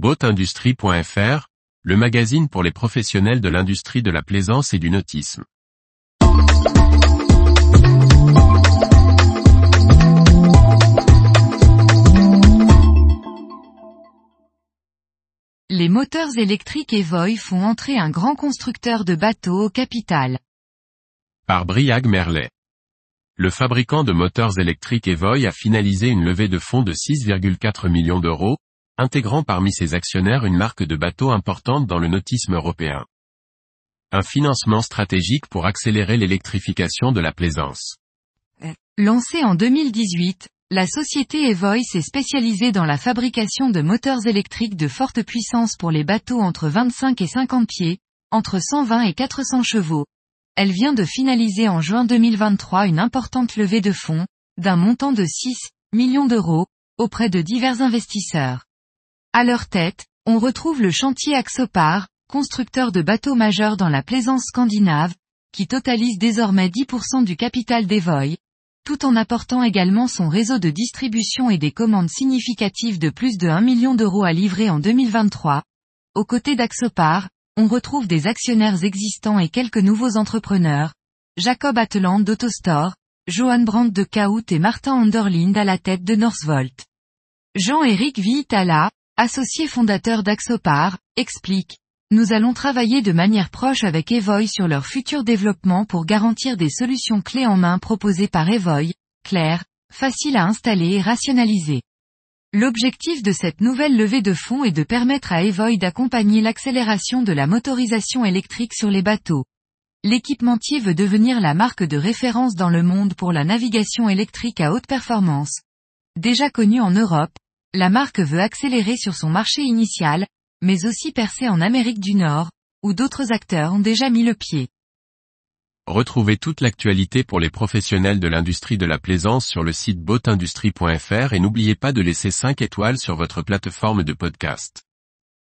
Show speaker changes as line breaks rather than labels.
Boatindustrie.fr, le magazine pour les professionnels de l'industrie de la plaisance et du nautisme.
Les moteurs électriques Evoy font entrer un grand constructeur de bateaux au capital.
Par Briag Merlet. Le fabricant de moteurs électriques Evoy a finalisé une levée de fonds de 6,4 millions d'euros, intégrant parmi ses actionnaires une marque de bateaux importante dans le nautisme européen. Un financement stratégique pour accélérer l'électrification de la plaisance.
Lancée en 2018, la société Evoy s'est spécialisée dans la fabrication de moteurs électriques de forte puissance pour les bateaux entre 25 et 50 pieds, entre 120 et 400 chevaux. Elle vient de finaliser en juin 2023 une importante levée de fonds, d'un montant de 6 millions d'euros, auprès de divers investisseurs. À leur tête, on retrouve le chantier Axopar, constructeur de bateaux majeurs dans la plaisance scandinave, qui totalise désormais 10% du capital d'Evoy, tout en apportant également son réseau de distribution et des commandes significatives de plus de 1 million d'euros à livrer en 2023. Aux côtés d'Axopar, on retrouve des actionnaires existants et quelques nouveaux entrepreneurs, Jacob Atteland d'Autostore, Johan Brandt de Kaut et Martin Anderlind à la tête de Northvolt. Jean-Éric Viitala, associé fondateur d'Axopar, explique nous allons travailler de manière proche avec Evoy sur leur futur développement pour garantir des solutions clés en main proposées par Evoy, claires, faciles à installer et rationaliser. L'objectif de cette nouvelle levée de fonds est de permettre à Evoy d'accompagner l'accélération de la motorisation électrique sur les bateaux. L'équipementier veut devenir la marque de référence dans le monde pour la navigation électrique à haute performance. Déjà connue en Europe, la marque veut accélérer sur son marché initial, mais aussi percer en Amérique du Nord, où d'autres acteurs ont déjà mis le pied.
Retrouvez toute l'actualité pour les professionnels de l'industrie de la plaisance sur le site boatindustrie.fr et n'oubliez pas de laisser 5 étoiles sur votre plateforme de podcast.